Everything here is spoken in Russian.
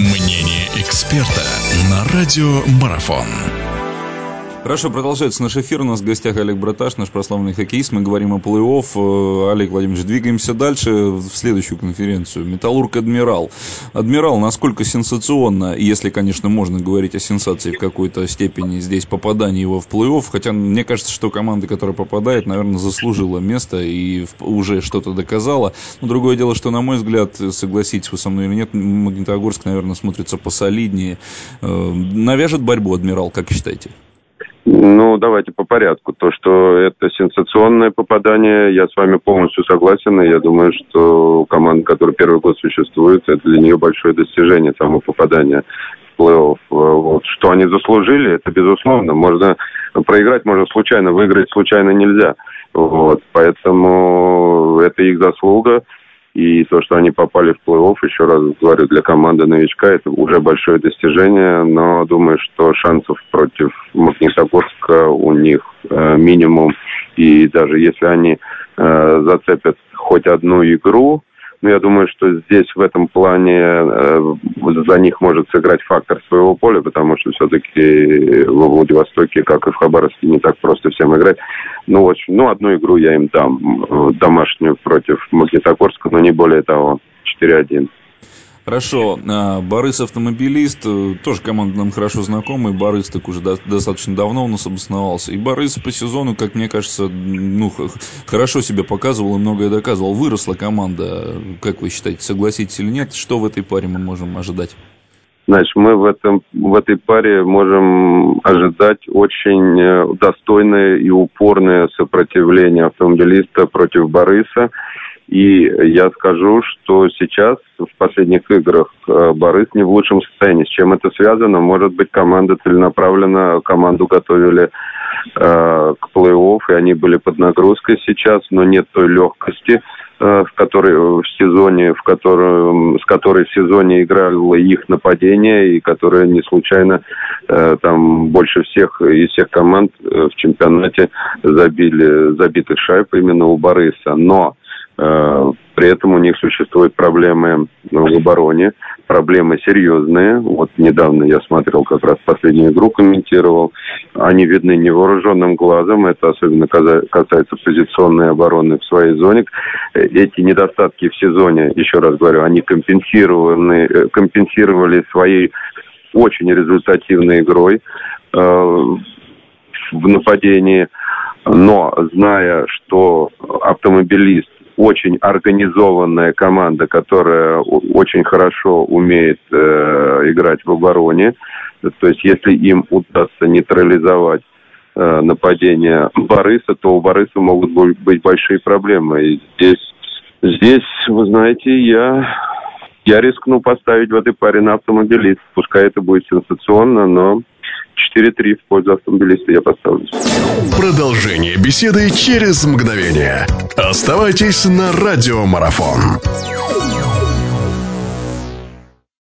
Мнение эксперта на радио Марафон. Хорошо, продолжается наш эфир. У нас в гостях Олег Браташ, наш прославленный хоккеист. Мы говорим о плей-офф. Э, Олег Владимирович, двигаемся дальше в следующую конференцию. Металлург Адмирал. Адмирал, насколько сенсационно, если, конечно, можно говорить о сенсации в какой-то степени здесь попадание его в плей-офф, хотя мне кажется, что команда, которая попадает, наверное, заслужила место и уже что-то доказала. Но другое дело, что, на мой взгляд, согласитесь вы со мной или нет, Магнитогорск, наверное, смотрится посолиднее. Э, навяжет борьбу Адмирал, как считаете? Ну, давайте по порядку. То, что это сенсационное попадание, я с вами полностью согласен. И я думаю, что команда, которая первый год существует, это для нее большое достижение, само попадание в плей-офф. Вот. Что они заслужили, это безусловно. Можно проиграть, можно случайно, выиграть случайно нельзя. Вот. Поэтому это их заслуга. И то, что они попали в плей-офф, еще раз говорю, для команды новичка это уже большое достижение, но думаю, что шансов против Магнитогорска у них э, минимум. И даже если они э, зацепят хоть одну игру, но я думаю, что здесь в этом плане э, за них может сыграть фактор своего поля, потому что все-таки во Владивостоке, как и в Хабаровске, не так просто всем играть. Ну, очень, ну, одну игру я им дам, э, домашнюю против Магнитогорска, но не более того, 4-1. Хорошо. А, Борис автомобилист, э, тоже команда нам хорошо знакомый. Борис так уже достаточно давно у нас обосновался. И Борис по сезону, как мне кажется, ну, хорошо себя показывал и многое доказывал. Выросла команда. Как вы считаете, согласитесь или нет? Что в этой паре мы можем ожидать? Значит, мы в, этом, в этой паре можем ожидать очень э, достойное и упорное сопротивление автомобилиста против Бориса. И я скажу, что сейчас в последних играх э, Борис не в лучшем состоянии. С чем это связано? Может быть, команда целенаправленно, команду готовили э, к плей-офф, и они были под нагрузкой сейчас, но нет той легкости, в которой в сезоне, в котором, с которой в сезоне играло их нападение, и которое не случайно э, там больше всех из всех команд э, в чемпионате забили забитых шайб именно у Бориса. Но Э, при этом у них существуют проблемы в обороне, проблемы серьезные. Вот недавно я смотрел как раз последнюю игру, комментировал. Они видны невооруженным глазом. Это особенно касается позиционной обороны в своей зоне. Эти недостатки в сезоне, еще раз говорю, они компенсированы, э, компенсировали своей очень результативной игрой э, в нападении. Но зная, что автомобилист очень организованная команда, которая очень хорошо умеет э, играть в обороне. То есть, если им удастся нейтрализовать э, нападение Бориса, то у Бориса могут быть большие проблемы. И здесь, здесь, вы знаете, я, я рискну поставить в этой паре на автомобилист. Пускай это будет сенсационно, но 4-3 в пользу автомобилиста я поставлю. Продолжение беседы через мгновение. Оставайтесь на радиомарафон.